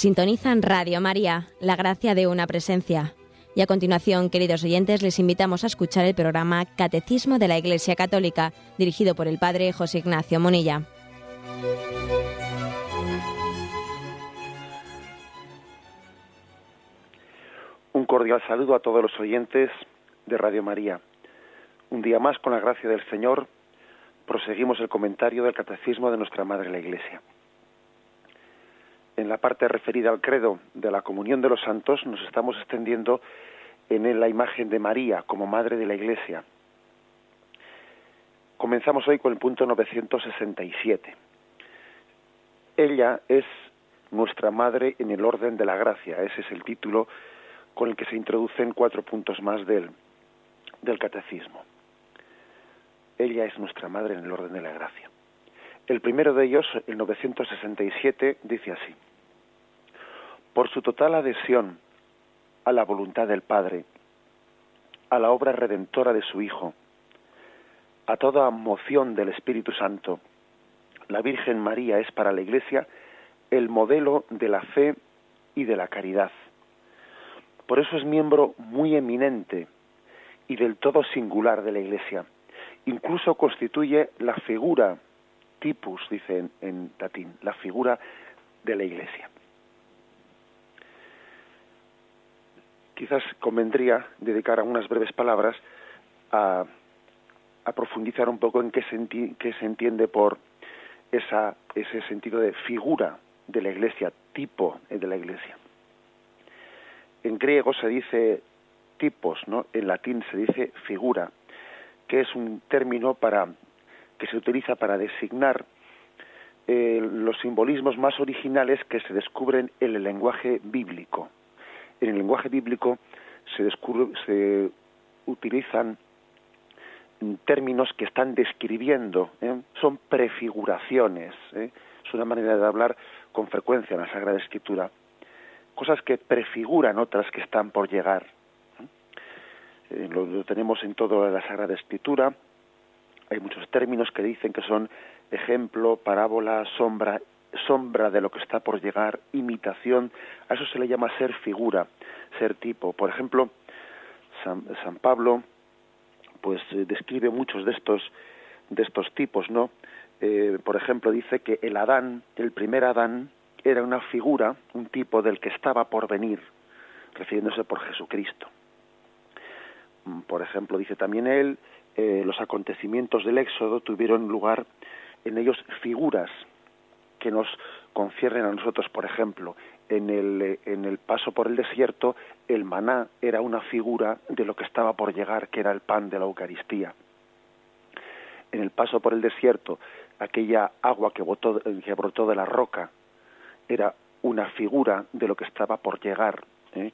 Sintonizan Radio María, la gracia de una presencia. Y a continuación, queridos oyentes, les invitamos a escuchar el programa Catecismo de la Iglesia Católica, dirigido por el Padre José Ignacio Monilla. Un cordial saludo a todos los oyentes de Radio María. Un día más, con la gracia del Señor, proseguimos el comentario del Catecismo de nuestra Madre la Iglesia en la parte referida al credo de la comunión de los santos nos estamos extendiendo en la imagen de María como madre de la Iglesia. Comenzamos hoy con el punto 967. Ella es nuestra madre en el orden de la gracia. Ese es el título con el que se introducen cuatro puntos más del, del catecismo. Ella es nuestra madre en el orden de la gracia. El primero de ellos, el 967, dice así por su total adhesión a la voluntad del Padre, a la obra redentora de su Hijo, a toda moción del Espíritu Santo. La Virgen María es para la Iglesia el modelo de la fe y de la caridad. Por eso es miembro muy eminente y del todo singular de la Iglesia. Incluso constituye la figura, tipus, dice en, en latín, la figura de la Iglesia. Quizás convendría dedicar unas breves palabras a, profundizar un poco en qué se, se entiende por esa, ese sentido de figura de la Iglesia, tipo de la Iglesia. En griego se dice tipos, ¿no? En latín se dice figura, que es un término para que se utiliza para designar eh, los simbolismos más originales que se descubren en el lenguaje bíblico en el lenguaje bíblico se, se utilizan términos que están describiendo, ¿eh? son prefiguraciones, ¿eh? es una manera de hablar con frecuencia en la Sagrada Escritura, cosas que prefiguran otras que están por llegar. ¿eh? Lo, lo, tenemos en toda la Sagrada Escritura, hay muchos términos que dicen que son ejemplo, parábola, sombra sombra de lo que está por llegar, imitación, a eso se le llama ser figura, ser tipo. Por ejemplo, San, Pablo pues eh, describe muchos de estos de estos tipos, ¿no? Eh, por ejemplo, dice que el Adán, el primer Adán, era una figura, un tipo del que estaba por venir, refiriéndose por Jesucristo. Mm, por ejemplo, dice también él, eh, los acontecimientos del Éxodo tuvieron lugar en ellos figuras que nos conciernen a nosotros, por ejemplo, en el, en el paso por el desierto, el maná era una figura de lo que estaba por llegar, que era el pan de la Eucaristía. En el paso por el desierto, aquella agua que, botó, que brotó de la roca era una figura de lo que estaba por llegar, ¿eh?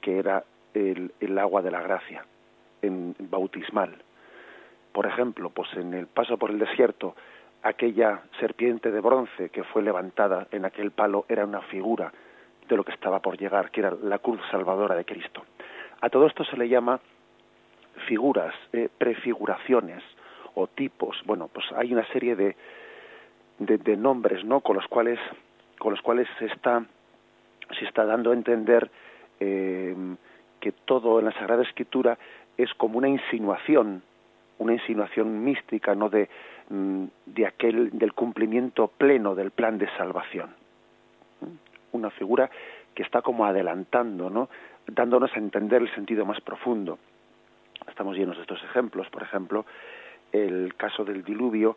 que era el, el agua de la gracia, en bautismal. Por ejemplo, pues en el paso por el desierto, aquella serpiente de bronce que fue levantada en aquel palo era una figura de lo que estaba por llegar, que era la cruz salvadora de Cristo. A todo esto se le llama figuras, eh, prefiguraciones o tipos. Bueno, pues hay una serie de, de, nombres, ¿no? Con los cuales, con los cuales se está, se está dando a entender eh, que todo en la Sagrada Escritura es como una insinuación, una insinuación mística, no de de aquel del cumplimiento pleno del plan de salvación. Una figura que está como adelantando, ¿no? dándonos a entender el sentido más profundo. Estamos llenos de estos ejemplos, por ejemplo, el caso del diluvio,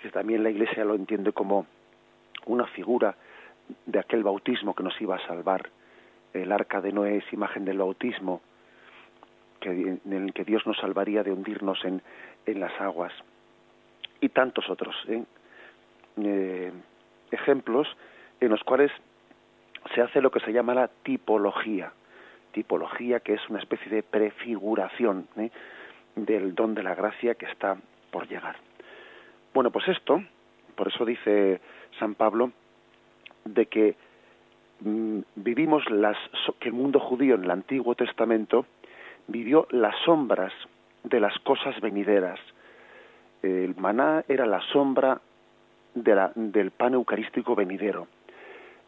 que también la Iglesia lo entiende como una figura de aquel bautismo que nos iba a salvar. El arca de Noé es imagen del bautismo, que, en el que Dios nos salvaría de hundirnos en, en las aguas y tantos otros ¿eh? Eh, ejemplos en los cuales se hace lo que se llama la tipología tipología que es una especie de prefiguración ¿eh? del don de la gracia que está por llegar bueno pues esto por eso dice San Pablo de que mm, vivimos las que el mundo judío en el Antiguo Testamento vivió las sombras de las cosas venideras el maná era la sombra de la, del pan eucarístico venidero.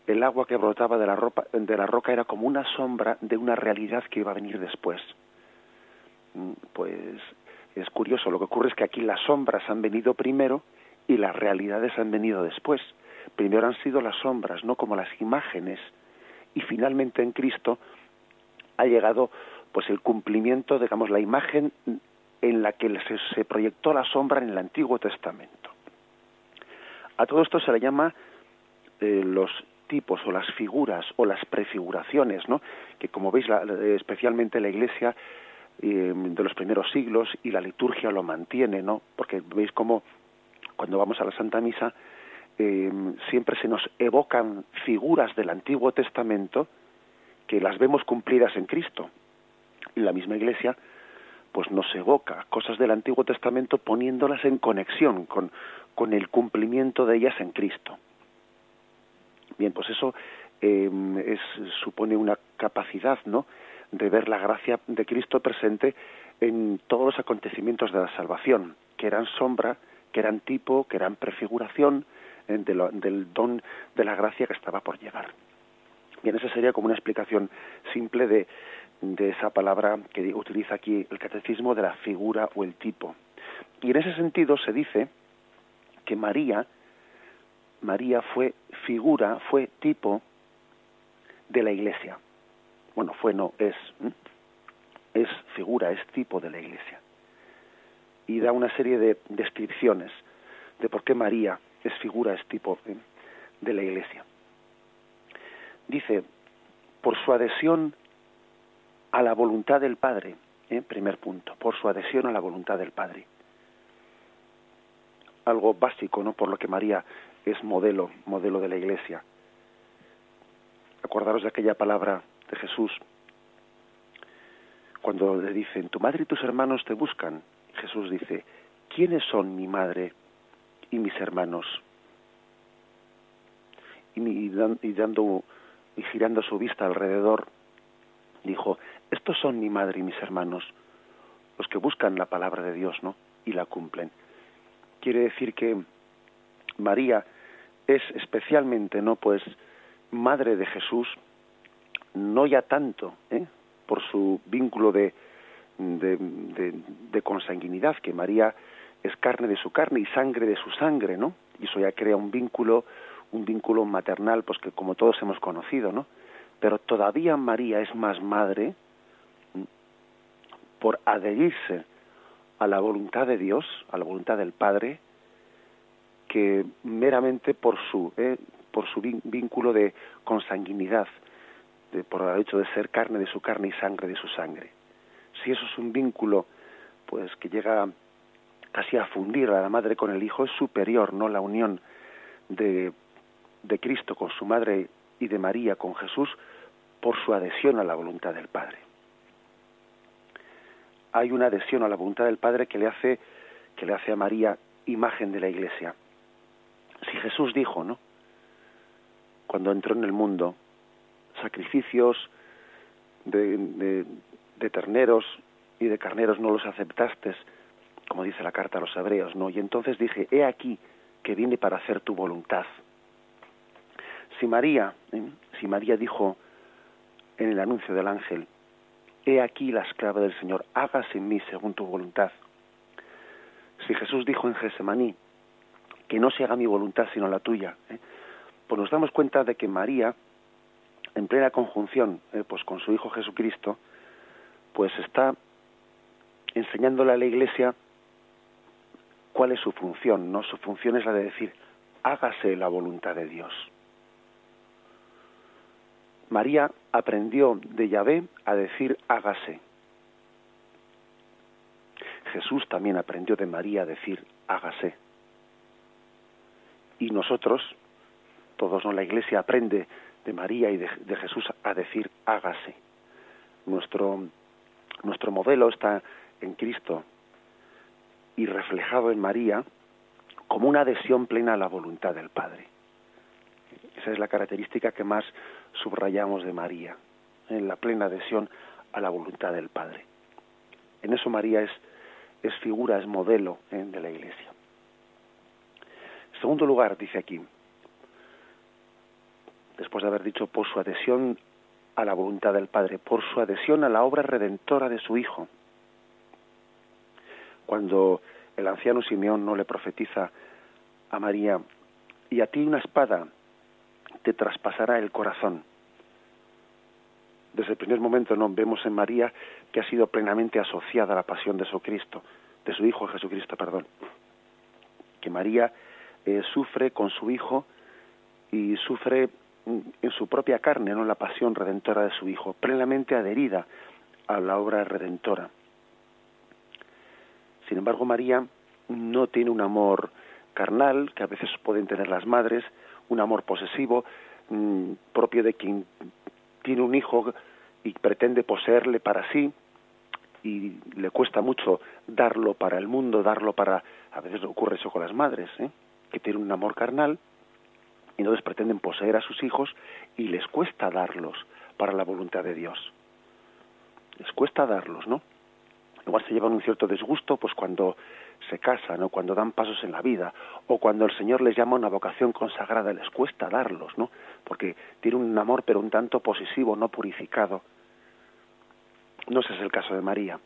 el agua que brotaba de la, ropa, de la roca era como una sombra de una realidad que iba a venir después. Mm, pues es curioso, lo que ocurre es que aquí las sombras han venido primero y las realidades han venido después. Primero han sido las sombras, no como las imágenes, y finalmente en Cristo ha llegado pues el cumplimiento, digamos, la imagen en la que se, proyectó la sombra en el Antiguo Testamento. A todo esto se le llama eh, los tipos o las figuras o las prefiguraciones, ¿no? Que como veis, especialmente la Iglesia eh, de los primeros siglos y la liturgia lo mantiene, ¿no? Porque veis cómo cuando vamos a la Santa Misa eh, siempre se nos evocan figuras del Antiguo Testamento que las vemos cumplidas en Cristo. La misma Iglesia pues nos evoca cosas del Antiguo Testamento poniéndolas en conexión con, con el cumplimiento de ellas en Cristo. Bien, pues eso eh, es, supone una capacidad, ¿no?, de ver la gracia de Cristo presente en todos los acontecimientos de la salvación, que eran sombra, que eran tipo, que eran prefiguración eh, del don de la gracia que estaba por llegar. Bien, esa sería como una explicación simple de, de esa palabra que utiliza aquí el catecismo de la figura o el tipo. Y en ese sentido se dice que María, María fue figura, fue tipo de la Iglesia bueno, fue no, es, es figura, es tipo de la Iglesia. Y da una serie de descripciones de por qué María es figura, es tipo de la Iglesia. Dice, por su adhesión a la voluntad del Padre, ¿eh? primer punto, por su adhesión a la voluntad del Padre. Algo básico, ¿no? Por lo que María es modelo, modelo de la Iglesia. Acordaros de aquella palabra de Jesús, cuando le dicen, tu madre y tus hermanos te buscan, Jesús dice, ¿quiénes son mi madre y mis hermanos? Y, dando y girando su vista alrededor, dijo, estos son mi madre y mis hermanos, los que buscan la palabra de Dios, ¿no? Y la cumplen. Quiere decir que María es especialmente, ¿no? Pues madre de Jesús, no ya tanto ¿eh? por su vínculo de, de, consanguinidad, que María es carne de su carne y sangre de su sangre, ¿no? Y eso ya crea un vínculo, un vínculo maternal, pues que como todos hemos conocido, ¿no? Pero todavía María es más madre por adherirse a la voluntad de Dios, a la voluntad del Padre, que meramente por su, ¿eh? por su vínculo de consanguinidad por el hecho de ser carne de su carne y sangre de su sangre. Si eso es un vínculo pues que llega casi a fundir a la madre con el hijo, es superior, ¿no? La unión de, de Cristo con su madre y de María con Jesús por su adhesión a la voluntad del Padre. Hay una adhesión a la voluntad del Padre que le hace que le hace a María imagen de la Iglesia. Si Jesús dijo, ¿no? Cuando entró en el mundo, sacrificios de, terneros y de carneros no los aceptaste, como dice la carta a los hebreos, ¿no? Y entonces dije, he aquí que vine para hacer tu voluntad. Si María, ¿eh? si María dijo en el anuncio del ángel, he aquí la esclava del Señor, hágase en mí según tu voluntad. Si Jesús dijo en Gesemaní, que no se haga mi voluntad sino la tuya, ¿eh? pues nos damos cuenta de que María en plena conjunción eh, pues con su Hijo Jesucristo, pues está enseñándole a la Iglesia cuál es su función, ¿no? Su función es la de decir, hágase la voluntad de Dios. María aprendió de Yahvé a decir hágase. Jesús también aprendió de María a decir hágase. Y nosotros, todos, ¿no? La Iglesia aprende de María y de, Jesús a decir hágase. Nuestro, nuestro modelo está en Cristo y reflejado en María como una adhesión plena a la voluntad del Padre. Esa es la característica que más subrayamos de María, en la plena adhesión a la voluntad del Padre. En eso María es, es figura, es modelo ¿eh? de la Iglesia. En segundo lugar, dice aquí, después de haber dicho por su adhesión a la voluntad del Padre, por su adhesión a la obra redentora de su Hijo. Cuando el anciano Simeón no le profetiza a María, y a ti una espada te traspasará el corazón. Desde el primer momento no vemos en María que ha sido plenamente asociada a la pasión de su Cristo, de su Hijo Jesucristo, perdón. Que María eh, sufre con su Hijo y sufre en su propia carne, no la pasión redentora de su Hijo, plenamente adherida a la obra redentora. Sin embargo, María no tiene un amor carnal, que a veces pueden tener las madres, un amor posesivo, mm, propio de quien tiene un hijo y pretende poseerle para sí, y le cuesta mucho darlo para el mundo, darlo para... A veces ocurre eso con las madres, ¿eh? que tienen un amor carnal, y entonces pretenden poseer a sus hijos y les cuesta darlos para la voluntad de Dios. Les cuesta darlos, ¿no? Igual se llevan un cierto disgusto, pues cuando se casan o cuando dan pasos en la vida o cuando el Señor les llama una vocación consagrada, les cuesta darlos, ¿no? Porque tiene un amor pero un tanto posesivo, no purificado. No ese es el caso de María.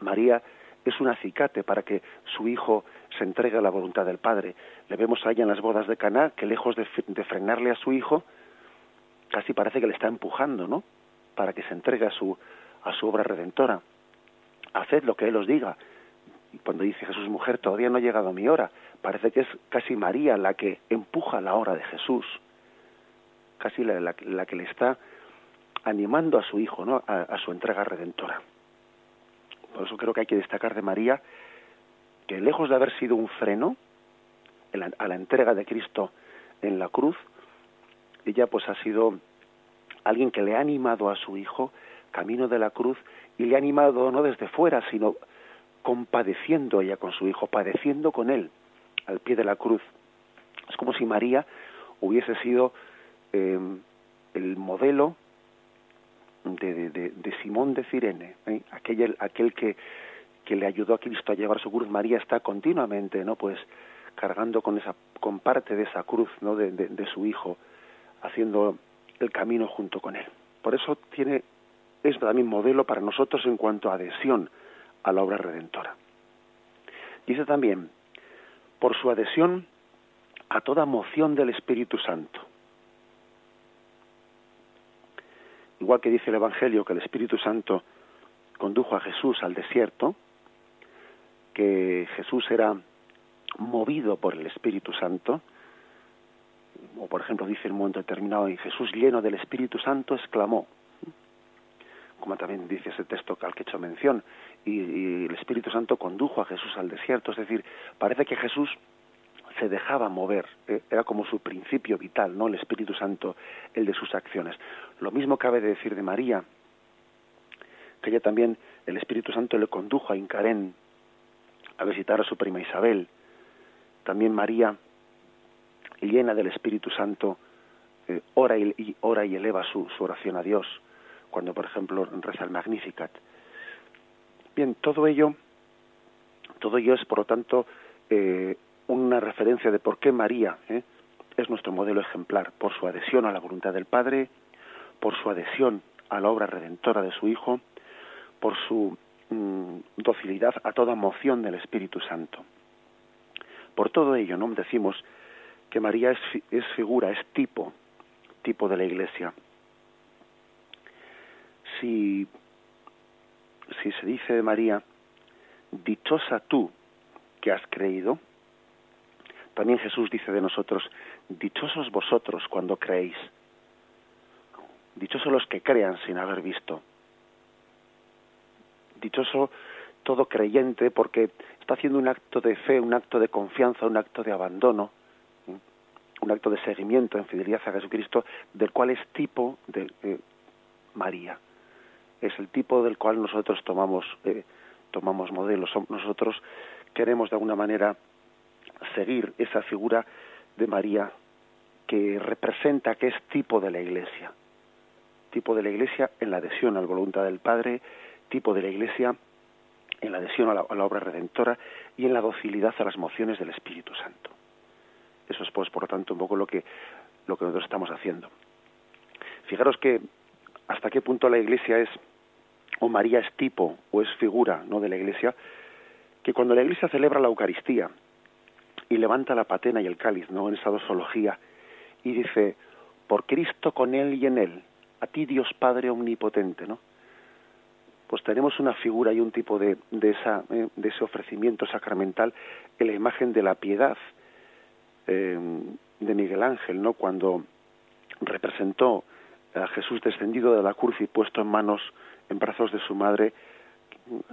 María es un acicate para que su hijo se entregue a la voluntad del Padre. Le vemos a ella en las bodas de Caná que lejos de, frenarle a su hijo, casi parece que le está empujando, ¿no? Para que se entregue a su a su obra redentora. Haced lo que él os diga. Y cuando dice Jesús, mujer, todavía no ha llegado mi hora, parece que es casi María la que empuja la hora de Jesús, casi la, que le está animando a su hijo, ¿no? a su entrega redentora. Por eso creo que hay que destacar de María que lejos de haber sido un freno a la entrega de Cristo en la cruz, ella pues ha sido alguien que le ha animado a su hijo camino de la cruz y le ha animado no desde fuera, sino compadeciendo ella con su hijo, padeciendo con él al pie de la cruz. Es como si María hubiese sido eh, el modelo de, de, Simón de Cirene, ¿eh? aquel, aquel que, que le ayudó a Cristo a llevar su cruz. María está continuamente, ¿no? Pues cargando con esa, con parte de esa cruz, ¿no? De, de, su hijo, haciendo el camino junto con él. Por eso tiene, es también modelo para nosotros en cuanto a adhesión a la obra redentora. Dice también, por su adhesión a toda moción del Espíritu Santo. igual que dice el Evangelio que el Espíritu Santo condujo a Jesús al desierto, que Jesús era movido por el Espíritu Santo, o por ejemplo dice en un momento determinado, y Jesús lleno del Espíritu Santo exclamó, como también dice ese texto al que he hecho mención, y, el Espíritu Santo condujo a Jesús al desierto, es decir, parece que Jesús se dejaba mover, eh, era como su principio vital, ¿no? El Espíritu Santo, el de sus acciones. Lo mismo cabe de decir de María, que ella también, el Espíritu Santo le condujo a Incarén a visitar a su prima Isabel. También María, llena del Espíritu Santo, eh, ora, y, ora y eleva su oración a Dios, cuando por ejemplo reza el Magnificat. Bien, todo ello, todo ello es por lo tanto eh, una referencia de por qué María ¿eh? es nuestro modelo ejemplar, por su adhesión a la voluntad del Padre, por su adhesión a la obra redentora de su Hijo, por su mm, docilidad a toda moción del Espíritu Santo. Por todo ello, ¿no? Decimos que María es, es figura, es tipo, tipo de la Iglesia. Si, se dice de María, dichosa tú que has creído, también Jesús dice de nosotros, dichosos vosotros cuando creéis, dichosos los que crean sin haber visto, dichoso todo creyente porque está haciendo un acto de fe, un acto de confianza, un acto de abandono, un acto de seguimiento en fidelidad a Jesucristo, del cual es tipo de eh, María. Es el tipo del cual nosotros tomamos, eh, tomamos modelos. Nosotros queremos de alguna manera seguir esa figura de María que representa que es tipo de la Iglesia, tipo de la Iglesia en la adhesión a la voluntad del Padre, tipo de la Iglesia en la adhesión a la, obra redentora y en la docilidad a las mociones del Espíritu Santo. Eso es, pues, por lo tanto, un poco lo que lo que nosotros estamos haciendo. Fijaros que hasta qué punto la Iglesia es o María es tipo o es figura, no de la Iglesia, que cuando la Iglesia celebra la Eucaristía y levanta la patena y el cáliz, ¿no? En esa dosología y dice, por Cristo con él y en él, a ti Dios Padre omnipotente, ¿no? Pues tenemos una figura y un tipo de, de, esa, eh, de ese ofrecimiento sacramental en la imagen de la piedad eh, de Miguel Ángel, ¿no? Cuando representó a Jesús descendido de la cruz y puesto en manos, en brazos de su madre,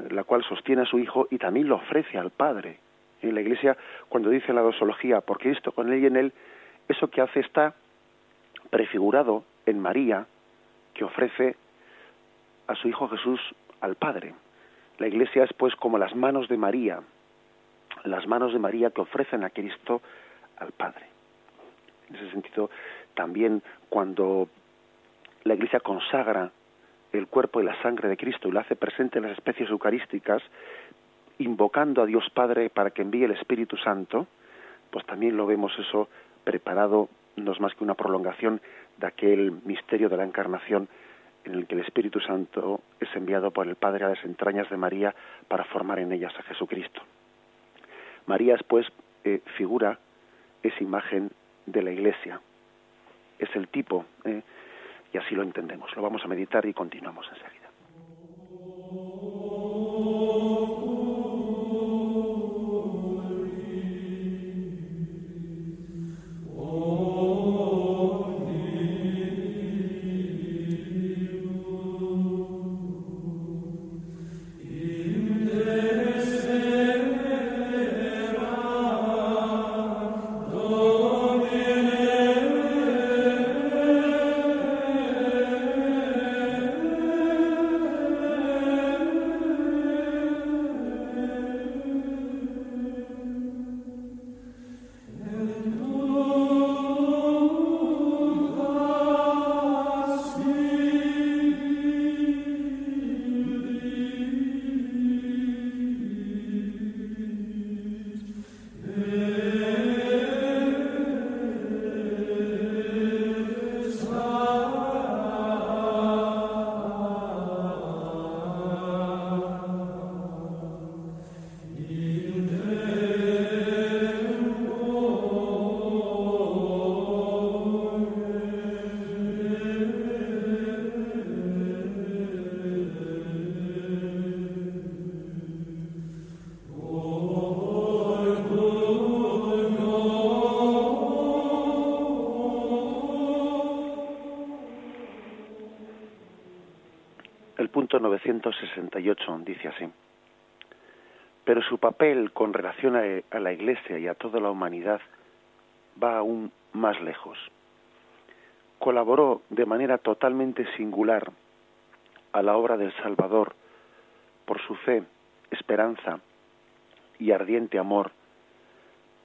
la cual sostiene a su hijo y también lo ofrece al Padre. En la Iglesia, cuando dice la dosología, por Cristo, con él y en él, eso que hace está prefigurado en María, que ofrece a su Hijo Jesús al Padre. La Iglesia es pues como las manos de María, las manos de María que ofrecen a Cristo al Padre. En ese sentido, también cuando la Iglesia consagra el cuerpo y la sangre de Cristo y lo hace presente en las especies eucarísticas, invocando a Dios Padre para que envíe el Espíritu Santo, pues también lo vemos eso preparado, no es más que una prolongación de aquel misterio de la encarnación en el que el Espíritu Santo es enviado por el Padre a las entrañas de María para formar en ellas a Jesucristo. María es pues eh, figura, es imagen de la Iglesia, es el tipo, eh, y así lo entendemos. Lo vamos a meditar y continuamos enseguida. 1968, dice así. Pero su papel con relación a la Iglesia y a toda la humanidad va aún más lejos. Colaboró de manera totalmente singular a la obra del Salvador por su fe, esperanza y ardiente amor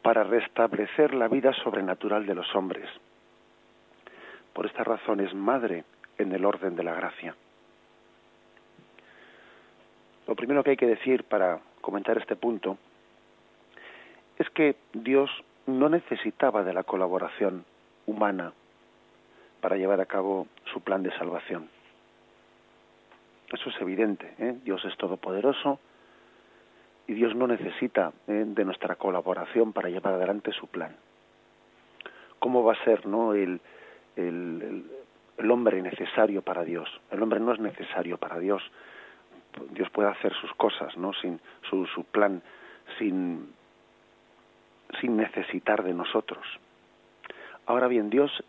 para restablecer la vida sobrenatural de los hombres. Por esta razón es madre en el orden de la gracia. Lo primero que hay que decir para comentar este punto es que Dios no necesitaba de la colaboración humana para llevar a cabo su plan de salvación. Eso es evidente. ¿eh? Dios es todopoderoso y Dios no necesita ¿eh? de nuestra colaboración para llevar adelante su plan. ¿Cómo va a ser ¿no? el, el, el hombre necesario para Dios? El hombre no es necesario para Dios Dios puede hacer sus cosas, ¿no? Sin su, su plan, sin, sin necesitar de nosotros. Ahora bien, Dios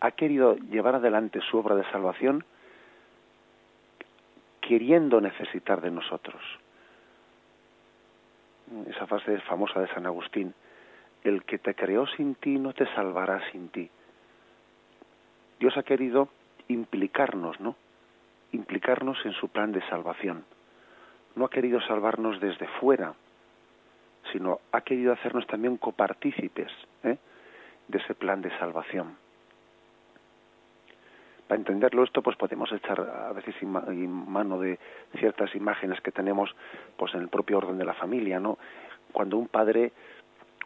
ha querido llevar adelante su obra de salvación queriendo necesitar de nosotros. Esa frase famosa de San Agustín, el que te creó sin ti no te salvará sin ti. Dios ha querido implicarnos, ¿no? Implicarnos en su plan de salvación. No ha querido salvarnos desde fuera, sino ha querido hacernos también copartícipes ¿eh? de ese plan de salvación. Para entenderlo esto, pues podemos echar a veces mano de ciertas imágenes que tenemos, pues en el propio orden de la familia, ¿no? Cuando un padre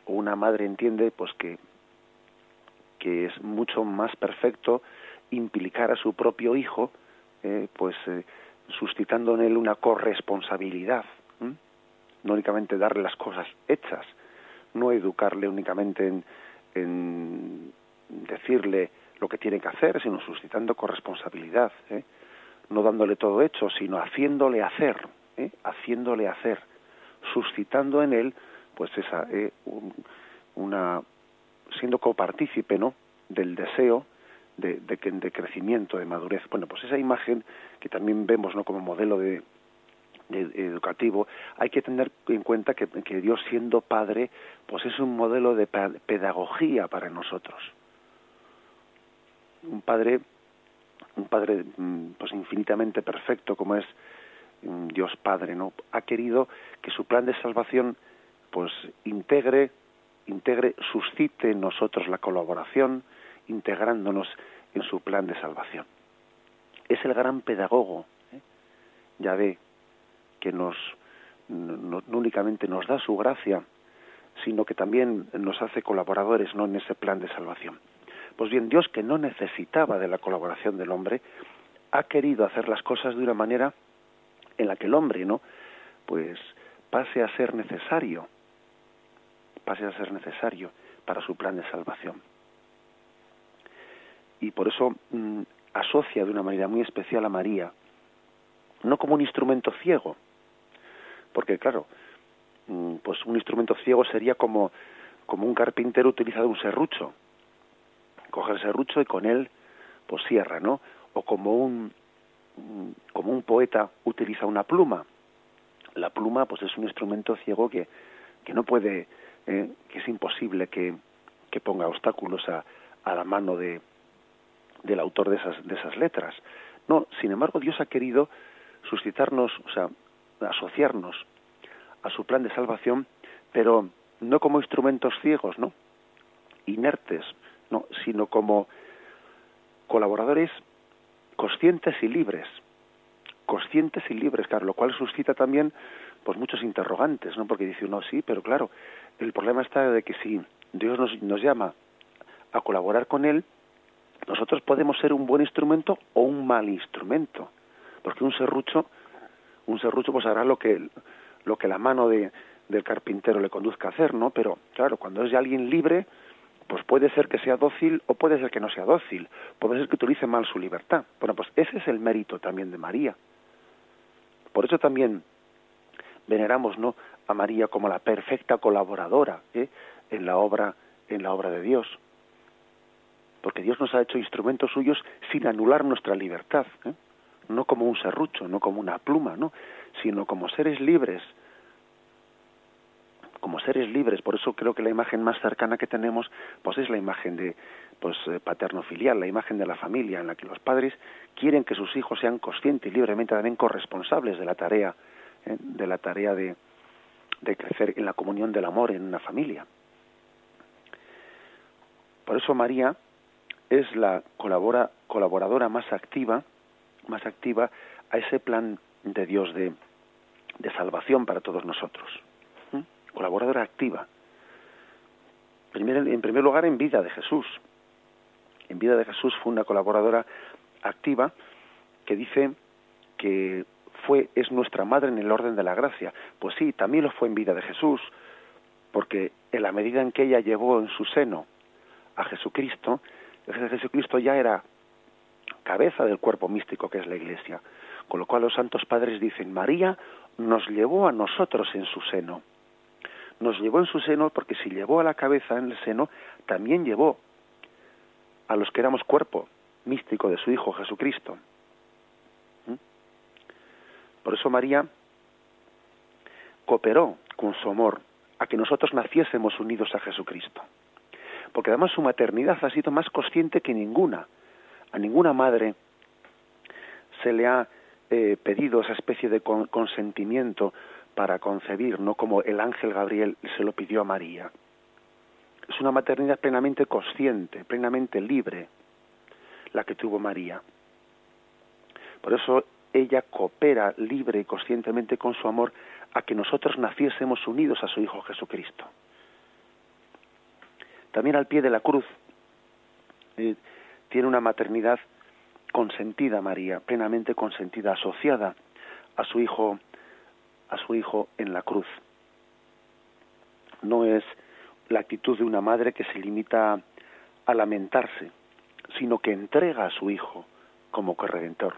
o una madre entiende, pues que que es mucho más perfecto implicar a su propio hijo, eh, pues eh, suscitando en él una corresponsabilidad, no únicamente darle las cosas hechas, no educarle únicamente en, decirle lo que tiene que hacer, sino suscitando corresponsabilidad, ¿eh? no dándole todo hecho, sino haciéndole hacer, ¿eh? haciéndole hacer, suscitando en él, pues esa, ¿eh? una, siendo copartícipe, ¿no? Del deseo de, de, crecimiento, de madurez. Bueno, pues esa imagen que también vemos, ¿no? Como modelo de, educativo, hay que tener en cuenta que, que, Dios siendo Padre, pues es un modelo de pedagogía para nosotros. Un Padre, un Padre mm, pues infinitamente perfecto como es mm, Dios Padre, ¿no? Ha querido que su plan de salvación pues integre, integre, suscite en nosotros la colaboración, integrándonos en su plan de salvación. Es el gran pedagogo, ¿eh? ya ve, que nos no, únicamente nos da su gracia, sino que también nos hace colaboradores no en ese plan de salvación. Pues bien, Dios que no necesitaba de la colaboración del hombre, ha querido hacer las cosas de una manera en la que el hombre, ¿no? Pues pase a ser necesario, pase a ser necesario para su plan de salvación. Y por eso mm, asocia de una manera muy especial a María, no como un instrumento ciego, porque claro, mm, pues un instrumento ciego sería como, como un carpintero utiliza un serrucho. Coge el serrucho y con él pues cierra, ¿no? O como un, como un poeta utiliza una pluma. La pluma pues es un instrumento ciego que, que no puede, eh, que es imposible que, que ponga obstáculos a, a la mano de, del autor de esas, de esas letras. No, sin embargo, Dios ha querido suscitarnos, o sea, asociarnos a su plan de salvación, pero no como instrumentos ciegos, ¿no? inertes, no, sino como colaboradores conscientes y libres, conscientes y libres, claro, lo cual suscita también pues muchos interrogantes, ¿no? Porque dice uno sí, pero claro, el problema está de que si Dios nos, nos llama a colaborar con él, nosotros podemos ser un buen instrumento o un mal instrumento, porque un serrucho un serrucho pues hará lo que lo que la mano de, del carpintero le conduzca a hacer, ¿no? Pero claro, cuando es de alguien libre, pues puede ser que sea dócil o puede ser que no sea dócil, puede ser que utilice mal su libertad. Bueno, pues ese es el mérito también de María. Por eso también veneramos, ¿no? a María como la perfecta colaboradora ¿eh? en la obra en la obra de Dios. Porque Dios nos ha hecho instrumentos suyos sin anular nuestra libertad. ¿eh? no como un serrucho, no como una pluma, ¿no? sino como seres libres, como seres libres. Por eso creo que la imagen más cercana que tenemos, pues es la imagen de, pues eh, paterno-filial, la imagen de la familia, en la que los padres quieren que sus hijos sean conscientes y libremente también corresponsables de la tarea, ¿eh? de la tarea de, de crecer en la comunión del amor en una familia. Por eso María es la colabora, colaboradora más activa más activa a ese plan de Dios de, de salvación para todos nosotros. ¿Mm? Colaboradora activa. en primer lugar, en vida de Jesús. En vida de Jesús fue una colaboradora activa que dice que fue es nuestra madre en el orden de la gracia. Pues sí, también lo fue en vida de Jesús, porque en la medida en que ella llevó en su seno a Jesucristo, Jesucristo ya era cabeza del cuerpo místico que es la Iglesia. Con lo cual los santos padres dicen, María nos llevó a nosotros en su seno. Nos llevó en su seno porque si llevó a la cabeza en el seno, también llevó a los que éramos cuerpo místico de su Hijo Jesucristo. ¿Mm? Por eso María cooperó con su amor a que nosotros naciésemos unidos a Jesucristo. Porque además su maternidad ha sido más consciente que ninguna a ninguna madre se le ha eh, pedido esa especie de consentimiento para concebir, no como el ángel Gabriel se lo pidió a María. Es una maternidad plenamente consciente, plenamente libre, la que tuvo María. Por eso ella coopera libre y conscientemente con su amor a que nosotros naciésemos unidos a su Hijo Jesucristo. También al pie de la cruz eh, tiene una maternidad consentida María, plenamente consentida, asociada a su hijo, a su hijo en la cruz. No es la actitud de una madre que se limita a lamentarse, sino que entrega a su hijo como corredentor.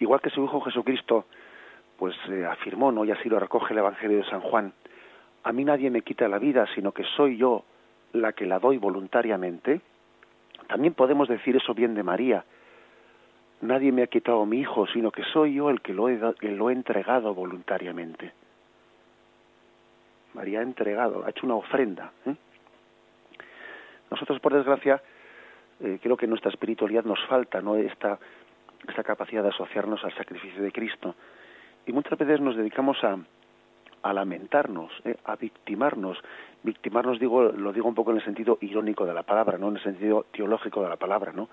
Igual que su hijo Jesucristo, pues eh, afirmó, ¿no? y así lo recoge el Evangelio de San Juan, a mí nadie me quita la vida, sino que soy yo la que la doy voluntariamente. También podemos decir eso bien de María. Nadie me ha quitado mi hijo, sino que soy yo el que lo he, lo he entregado voluntariamente. María ha entregado, ha hecho una ofrenda. ¿eh? Nosotros, por desgracia, eh, creo que nuestra espiritualidad nos falta ¿no? esta, esta capacidad de asociarnos al sacrificio de Cristo. Y muchas veces nos dedicamos a, a lamentarnos, ¿eh? a victimarnos. Victimarnos digo, lo digo un poco en el sentido irónico de la palabra, no en el sentido teológico de la palabra, ¿no?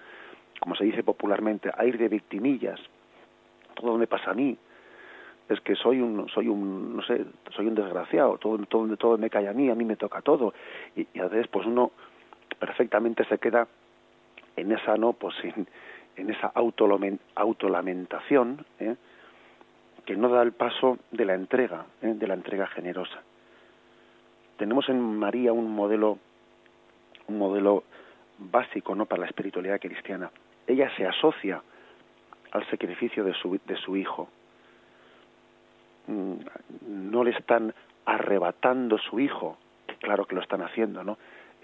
Como se dice popularmente, a ir de victimillas. Todo me pasa a mí. Es que soy un, soy un, no sé, soy un desgraciado. Todo, todo, todo me cae a mí, a mí me toca todo. Y, a veces, pues uno perfectamente se queda en esa, no, pues en, en esa autolamentación, ¿eh? Que no da el paso de la entrega, ¿eh? de la entrega generosa. Tenemos en María un modelo, un modelo básico, ¿no? Para la espiritualidad cristiana. Ella se asocia al sacrificio de su, de su hijo. Mm, no le están arrebatando su hijo, claro que lo están haciendo, ¿no?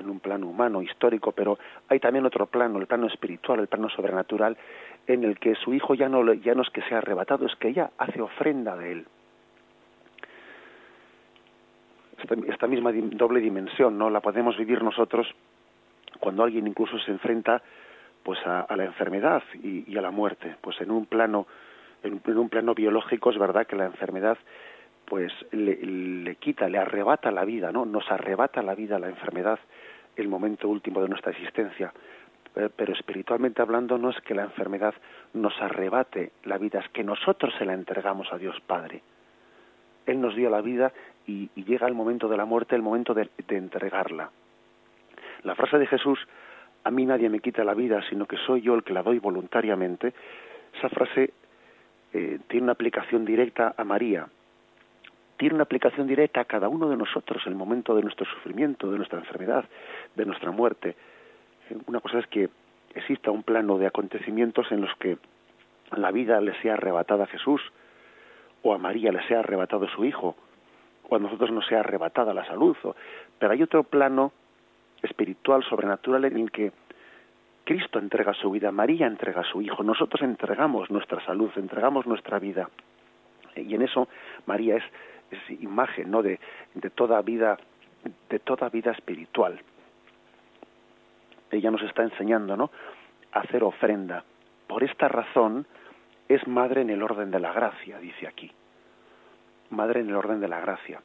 En un plano humano, histórico, pero hay también otro plano, el plano espiritual, el plano sobrenatural, en el que su hijo ya no, ya no es que sea arrebatado, es que ella hace ofrenda de él. Esta, misma doble dimensión no la podemos vivir nosotros cuando alguien incluso se enfrenta pues a, la enfermedad y, a la muerte. Pues en un plano en, un plano biológico es verdad que la enfermedad pues le, le, quita le arrebata la vida no nos arrebata la vida la enfermedad el momento último de nuestra existencia eh, pero espiritualmente hablando no es que la enfermedad nos arrebate la vida, es que nosotros se la entregamos a Dios Padre. Él nos dio la vida y, llega el momento de la muerte, el momento de, entregarla. La frase de Jesús, a mí nadie me quita la vida, sino que soy yo el que la doy voluntariamente, esa frase eh, tiene una aplicación directa a María, tiene una aplicación directa a cada uno de nosotros en el momento de nuestro sufrimiento, de nuestra enfermedad, de nuestra muerte una cosa es que exista un plano de acontecimientos en los que la vida le sea arrebatada a Jesús o a María le sea arrebatado su hijo o a nosotros nos sea arrebatada la salud. Pero hay otro plano espiritual, sobrenatural, en el que Cristo entrega su vida, María entrega su hijo, nosotros entregamos nuestra salud, entregamos nuestra vida. Y en eso María es, es imagen ¿no? de, de toda vida, de toda vida espiritual ella nos está enseñando, ¿no? A hacer ofrenda. Por esta razón es madre en el orden de la gracia, dice aquí. Madre en el orden de la gracia.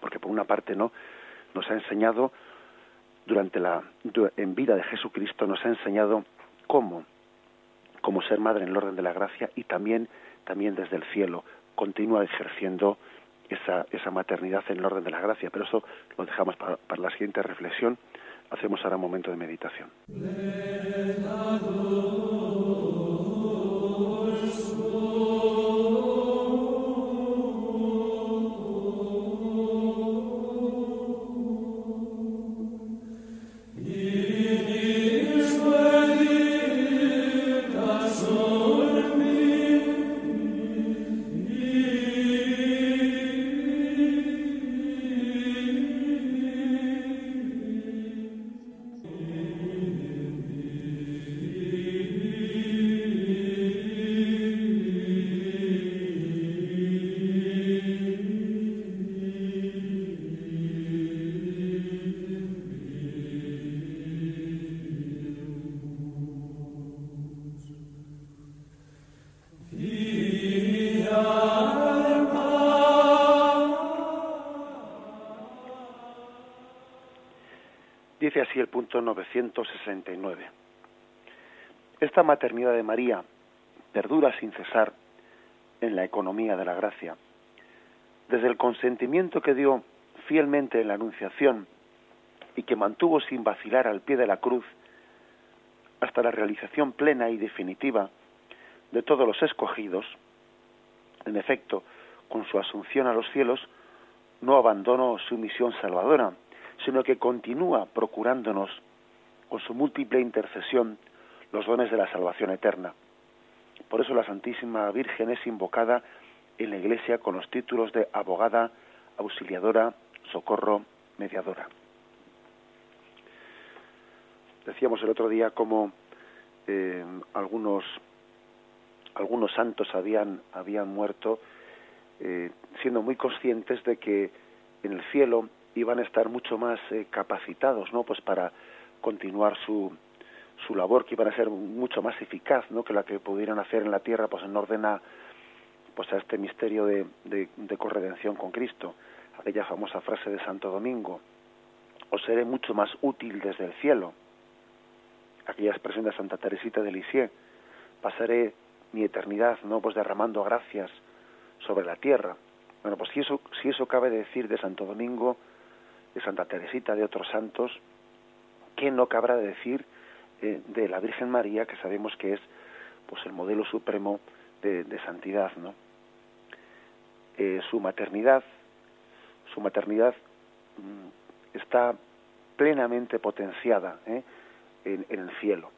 Porque por una parte, ¿no? Nos ha enseñado durante la en vida de Jesucristo nos ha enseñado cómo cómo ser madre en el orden de la gracia y también también desde el cielo continúa ejerciendo esa, esa maternidad en el orden de la gracia. Pero eso lo dejamos para, para la siguiente reflexión hacemos ahora un momento de meditación. Así el punto 969. Esta maternidad de María perdura sin cesar en la economía de la gracia. Desde el consentimiento que dio fielmente en la Anunciación y que mantuvo sin vacilar al pie de la cruz, hasta la realización plena y definitiva de todos los escogidos, en efecto, con su asunción a los cielos, no abandonó su misión salvadora, sino que continúa procurándonos, con su múltiple intercesión, los dones de la salvación eterna. Por eso la Santísima Virgen es invocada en la Iglesia con los títulos de abogada, auxiliadora, socorro, mediadora. Decíamos el otro día cómo eh, algunos algunos santos habían habían muerto eh, siendo muy conscientes de que en el cielo iban a estar mucho más eh, capacitados, ¿no? Pues para continuar su su labor que iban a ser mucho más eficaz, ¿no? Que la que pudieran hacer en la tierra, pues en orden a pues a este misterio de, de, de corredención con Cristo, aquella famosa frase de Santo Domingo, os seré mucho más útil desde el cielo, aquella expresión de Santa Teresita de Lisieux, pasaré mi eternidad, ¿no? Pues derramando gracias sobre la tierra. Bueno, pues si eso, si eso cabe decir de Santo Domingo, de Santa Teresita, de otros santos, ¿qué no cabrá de decir eh, de la Virgen María, que sabemos que es pues el modelo supremo de, de santidad, ¿no? Eh, su maternidad, su maternidad mm, está plenamente potenciada ¿eh? en, en el cielo,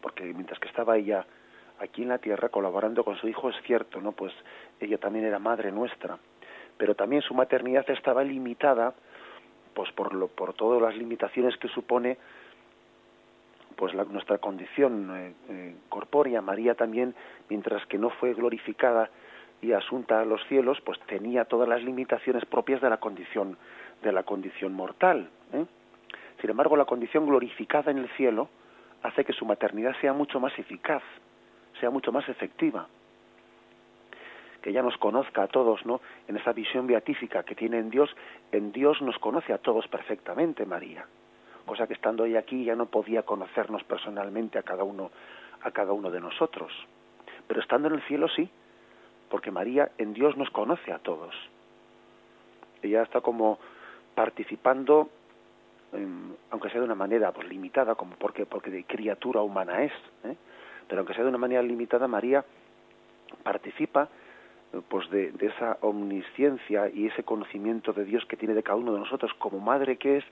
porque mientras que estaba ella aquí en la tierra colaborando con su hijo es cierto, ¿no? Pues ella también era madre nuestra, pero también su maternidad estaba limitada pues por lo, por todas las limitaciones que supone pues la, nuestra condición eh, eh, corpórea. María también, mientras que no fue glorificada y asunta a los cielos, pues tenía todas las limitaciones propias de la condición de la condición mortal. ¿eh? Sin embargo, la condición glorificada en el cielo hace que su maternidad sea mucho más eficaz sea mucho más efectiva que ella nos conozca a todos, ¿no? En esa visión beatífica que tiene en Dios, en Dios nos conoce a todos perfectamente, María. Cosa que estando ella aquí ya no podía conocernos personalmente a cada uno, a cada uno de nosotros. Pero estando en el cielo sí, porque María en Dios nos conoce a todos. Ella está como participando, aunque sea de una manera pues limitada, como porque porque de criatura humana es, ¿eh? pero aunque sea de una manera limitada, María participa pues de, esa omnisciencia y ese conocimiento de Dios que tiene de cada uno de nosotros como madre que es,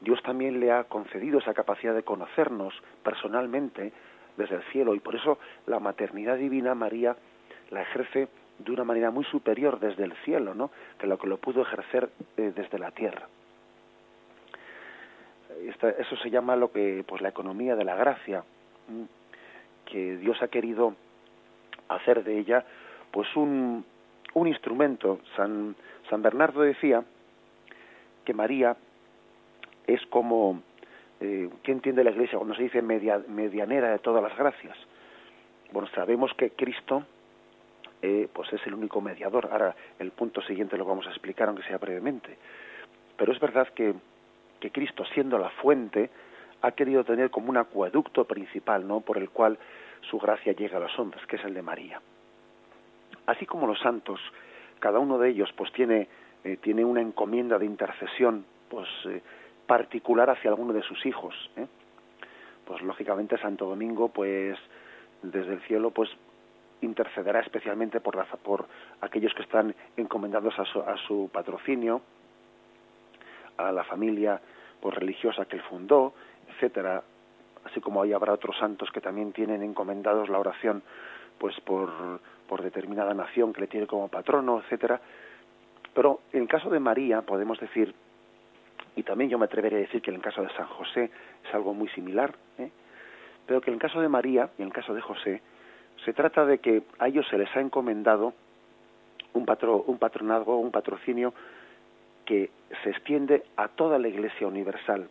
Dios también le ha concedido esa capacidad de conocernos personalmente desde el cielo y por eso la maternidad divina María la ejerce de una manera muy superior desde el cielo, ¿no? que lo que lo pudo ejercer eh, desde la tierra. Eso se llama lo que pues la economía de la gracia que Dios ha querido hacer de ella pues un, un instrumento. San, Bernardo decía que María es como, eh, ¿qué entiende la Iglesia cuando se dice media, medianera de todas las gracias? Bueno, sabemos que Cristo eh, pues es el único mediador. Ahora, el punto siguiente lo vamos a explicar, aunque sea brevemente. Pero es verdad que, que Cristo, siendo la fuente, ha querido tener como un acueducto principal, ¿no? Por el cual su gracia llega a los hombres, que es el de María. Así como los santos, cada uno de ellos, pues tiene eh, tiene una encomienda de intercesión, pues eh, particular hacia alguno de sus hijos. ¿eh? Pues lógicamente Santo Domingo, pues desde el cielo, pues intercederá especialmente por, la, por aquellos que están encomendados a su, a su patrocinio, a la familia pues religiosa que él fundó, etcétera, así como ahí habrá otros santos que también tienen encomendados la oración pues por, por determinada nación que le tiene como patrono, etcétera. Pero en el caso de María podemos decir, y también yo me atrevería a decir que en el caso de San José es algo muy similar, ¿eh? pero que en el caso de María y en el caso de José se trata de que a ellos se les ha encomendado un, patro, un patronazgo, un patrocinio que se extiende a toda la Iglesia universal,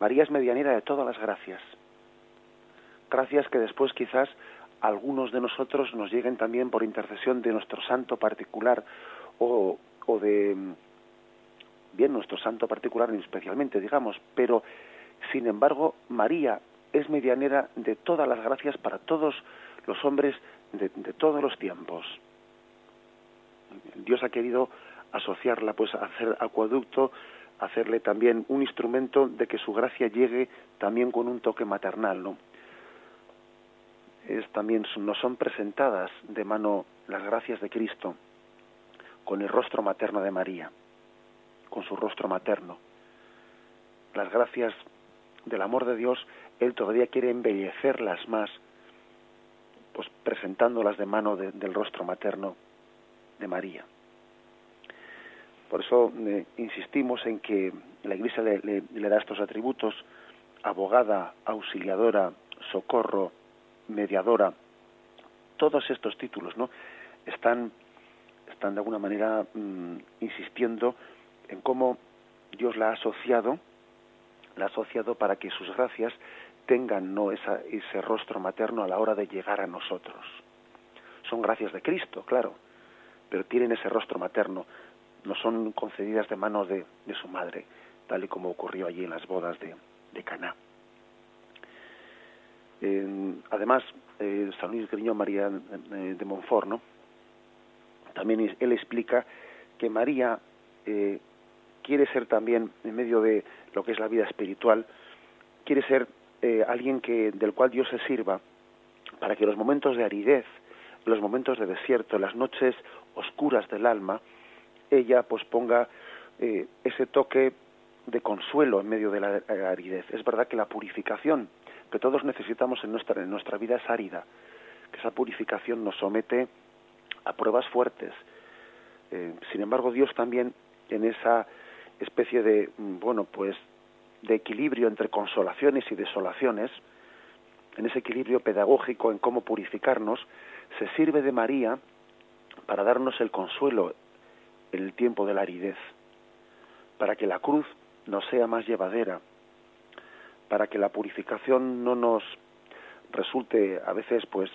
María es medianera de todas las gracias. Gracias que después quizás algunos de nosotros nos lleguen también por intercesión de nuestro santo particular o, o de bien nuestro santo particular especialmente digamos pero sin embargo María es medianera de todas las gracias para todos los hombres de, de todos los tiempos Dios ha querido asociarla pues a hacer acueducto hacerle también un instrumento de que su gracia llegue también con un toque maternal, ¿no? Es también nos son presentadas de mano las gracias de Cristo con el rostro materno de María, con su rostro materno. Las gracias del amor de Dios, Él todavía quiere embellecerlas más, pues presentándolas de mano del rostro materno de María. Por eso eh, insistimos en que la Iglesia le, da estos atributos, abogada, auxiliadora, socorro, mediadora, todos estos títulos, ¿no? Están, están de alguna manera mm, insistiendo en cómo Dios la ha asociado, la ha asociado para que sus gracias tengan no esa, ese rostro materno a la hora de llegar a nosotros. Son gracias de Cristo, claro, pero tienen ese rostro materno no son concedidas de manos de, su madre, tal y como ocurrió allí en las bodas de, de Caná. Además, eh, San Luis Griñón María eh, de Montfort, ¿no? también él explica que María eh, quiere ser también, en medio de lo que es la vida espiritual, quiere ser alguien que, del cual Dios se sirva para que los momentos de aridez, los momentos de desierto, las noches oscuras del alma, ella pues ponga eh, ese toque de consuelo en medio de la aridez. Es verdad que la purificación que todos necesitamos en nuestra, en nuestra vida es árida, que esa purificación nos somete a pruebas fuertes. Eh, sin embargo, Dios también en esa especie de, mm, bueno, pues de equilibrio entre consolaciones y desolaciones, en ese equilibrio pedagógico en cómo purificarnos, se sirve de María para darnos el consuelo en el tiempo de la aridez, para que la cruz no sea más llevadera, para que la purificación no nos resulte a veces pues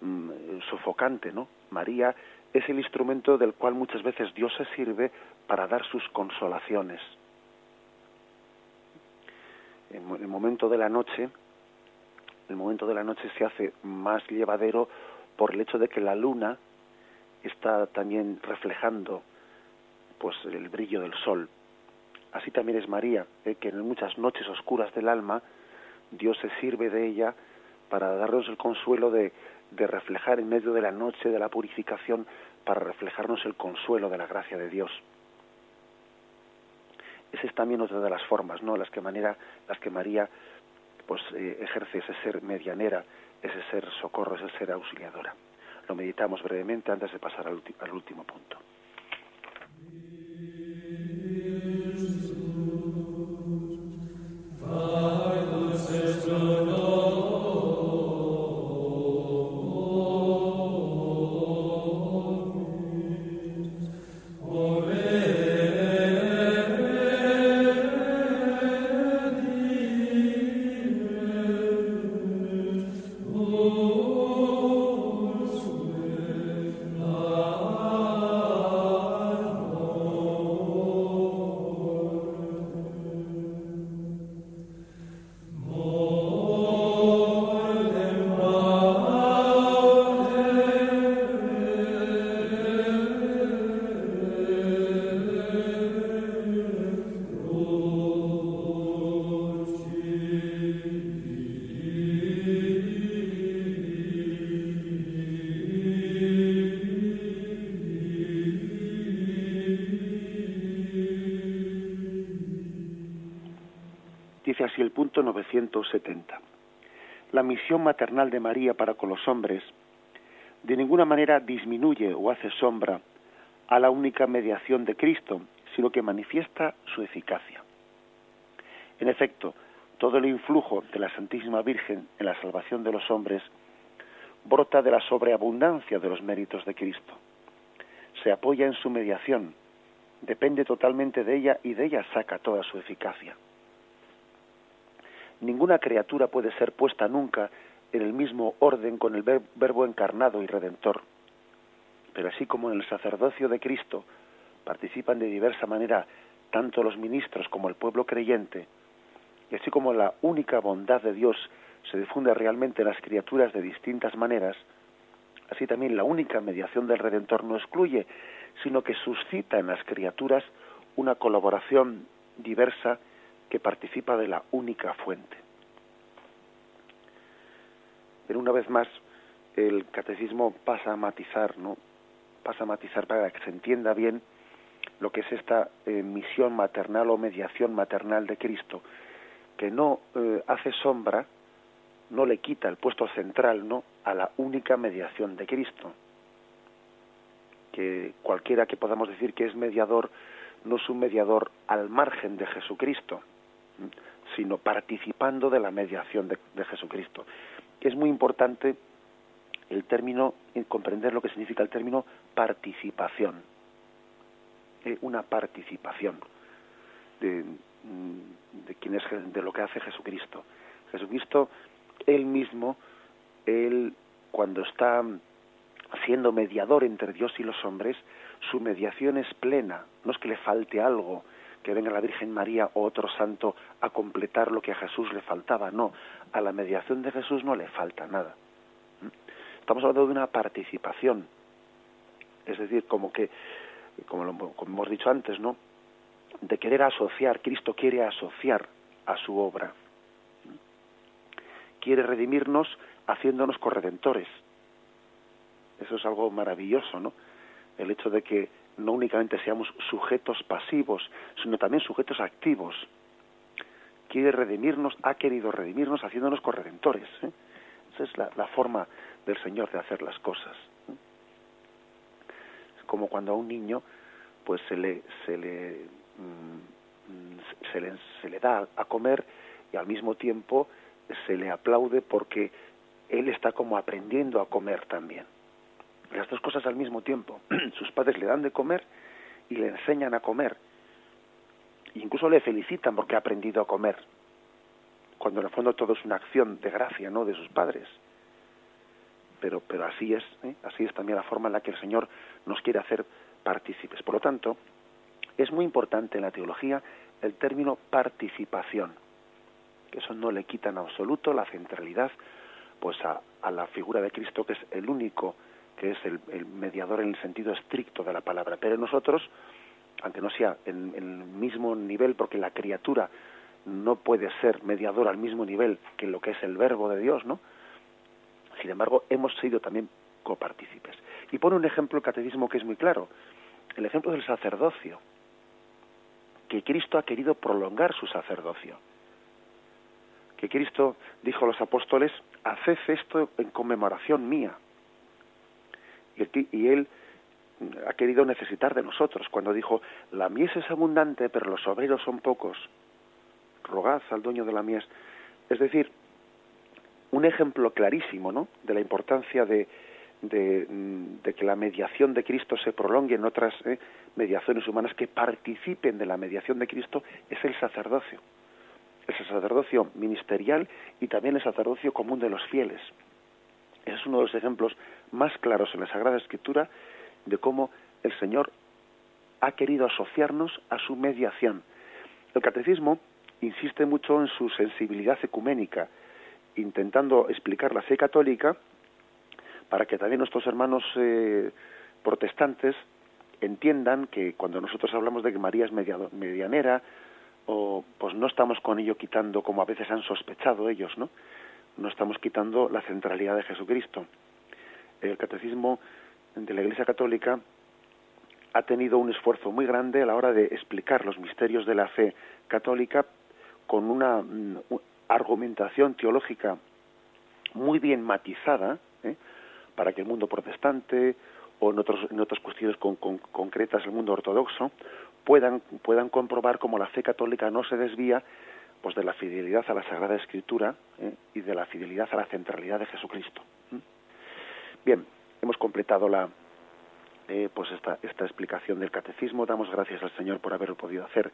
mm, sofocante, ¿no? María es el instrumento del cual muchas veces Dios se sirve para dar sus consolaciones. En el momento de la noche, el momento de la noche se hace más llevadero por el hecho de que la luna está también reflejando pues el brillo del sol. Así también es María, ¿eh? que en muchas noches oscuras del alma Dios se sirve de ella para darnos el consuelo de, reflejar en medio de la noche de la purificación, para reflejarnos el consuelo de la gracia de Dios. Esa es también otra de las formas, ¿no? Las que, manera, las que María pues eh, ejerce ese ser medianera, ese ser socorro, ese ser auxiliadora. Lo meditamos brevemente antes de pasar al último punto. 970. La misión maternal de María para con los hombres de ninguna manera disminuye o hace sombra a la única mediación de Cristo, sino que manifiesta su eficacia. En efecto, todo el influjo de la Santísima Virgen en la salvación de los hombres brota de la sobreabundancia de los méritos de Cristo. Se apoya en su mediación, depende totalmente de ella y de ella saca toda su eficacia. Ninguna criatura puede ser puesta nunca en el mismo orden con el verbo encarnado y redentor. Pero así como en el sacerdocio de Cristo participan de diversa manera tanto los ministros como el pueblo creyente, y así como la única bondad de Dios se difunde realmente en las criaturas de distintas maneras, así también la única mediación del Redentor no excluye, sino que suscita en las criaturas una colaboración diversa que participa de la única fuente. Pero una vez más, el catecismo pasa a matizar, ¿no? Pasa a matizar para que se entienda bien lo que es esta eh, misión maternal o mediación maternal de Cristo, que no eh, hace sombra, no le quita el puesto central, ¿no? a la única mediación de Cristo. Que cualquiera que podamos decir que es mediador no es un mediador al margen de Jesucristo, sino participando de la mediación de, Jesucristo. Es muy importante el término, comprender lo que significa el término participación. Eh, una participación de, mm, de, quién es, de lo que hace Jesucristo. Jesucristo, él mismo, él cuando está siendo mediador entre Dios y los hombres, su mediación es plena, no es que le falte algo, que venga la Virgen María o otro santo a completar lo que a Jesús le faltaba, no, a la mediación de Jesús no le falta nada. ¿Mm? Estamos hablando de una participación, es decir, como que, como, como hemos dicho antes, ¿no? De querer asociar, Cristo quiere asociar a su obra. Quiere redimirnos haciéndonos corredentores. Eso es algo maravilloso, ¿no? El hecho de que no únicamente seamos sujetos pasivos, sino también sujetos activos. Quiere redimirnos, ha querido redimirnos haciéndonos corredentores. ¿eh? Esa es la, forma del Señor de hacer las cosas. Es como cuando a un niño pues se le, se le, mm, se le, se le da a comer y al mismo tiempo se le aplaude porque él está como aprendiendo a comer también las dos cosas al mismo tiempo. Sus padres le dan de comer y le enseñan a comer. incluso le felicitan porque ha aprendido a comer. Cuando en el fondo todo es una acción de gracia, ¿no? De sus padres. Pero, pero así es, ¿eh? así es también la forma en la que el Señor nos quiere hacer partícipes. Por lo tanto, es muy importante en la teología el término participación, que eso no le quita en absoluto la centralidad pues a la figura de Cristo, que es el único que es el, mediador en el sentido estricto de la palabra. Pero nosotros, aunque no sea en, el mismo nivel, porque la criatura no puede ser mediador al mismo nivel que lo que es el verbo de Dios, ¿no? Sin embargo, hemos sido también copartícipes. Y pone un ejemplo el catecismo que es muy claro, el ejemplo del sacerdocio, que Cristo ha querido prolongar su sacerdocio. Que Cristo dijo a los apóstoles, haced esto en conmemoración mía y, él ha querido necesitar de nosotros cuando dijo la mies es abundante pero los obreros son pocos rogad al dueño de la mies es decir un ejemplo clarísimo ¿no? de la importancia de, de, que la mediación de Cristo se prolongue en otras ¿eh? mediaciones humanas que participen de la mediación de Cristo es el sacerdocio el sacerdocio ministerial y también el sacerdocio común de los fieles es uno de los ejemplos más claros en la Sagrada Escritura de cómo el Señor ha querido asociarnos a su mediación. El catecismo insiste mucho en su sensibilidad ecuménica, intentando explicar la fe católica para que también nuestros hermanos eh, protestantes entiendan que cuando nosotros hablamos de que María es medianera, o pues no estamos con ello quitando como a veces han sospechado ellos, ¿no? No estamos quitando la centralidad de Jesucristo. El catecismo de la Iglesia Católica ha tenido un esfuerzo muy grande a la hora de explicar los misterios de la fe católica con una mm, argumentación teológica muy bien matizada ¿eh? para que el mundo protestante o en, otros, en otras cuestiones concretas el mundo ortodoxo puedan, puedan comprobar cómo la fe católica no se desvía pues de la fidelidad a la Sagrada Escritura ¿eh? y de la fidelidad a la centralidad de Jesucristo. Bien, hemos completado la eh, pues esta, esta explicación del catecismo. Damos gracias al Señor por haberlo podido hacer.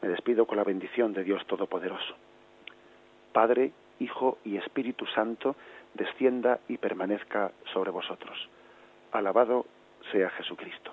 Me despido con la bendición de Dios Todopoderoso. Padre, Hijo y Espíritu Santo, descienda y permanezca sobre vosotros. Alabado sea Jesucristo.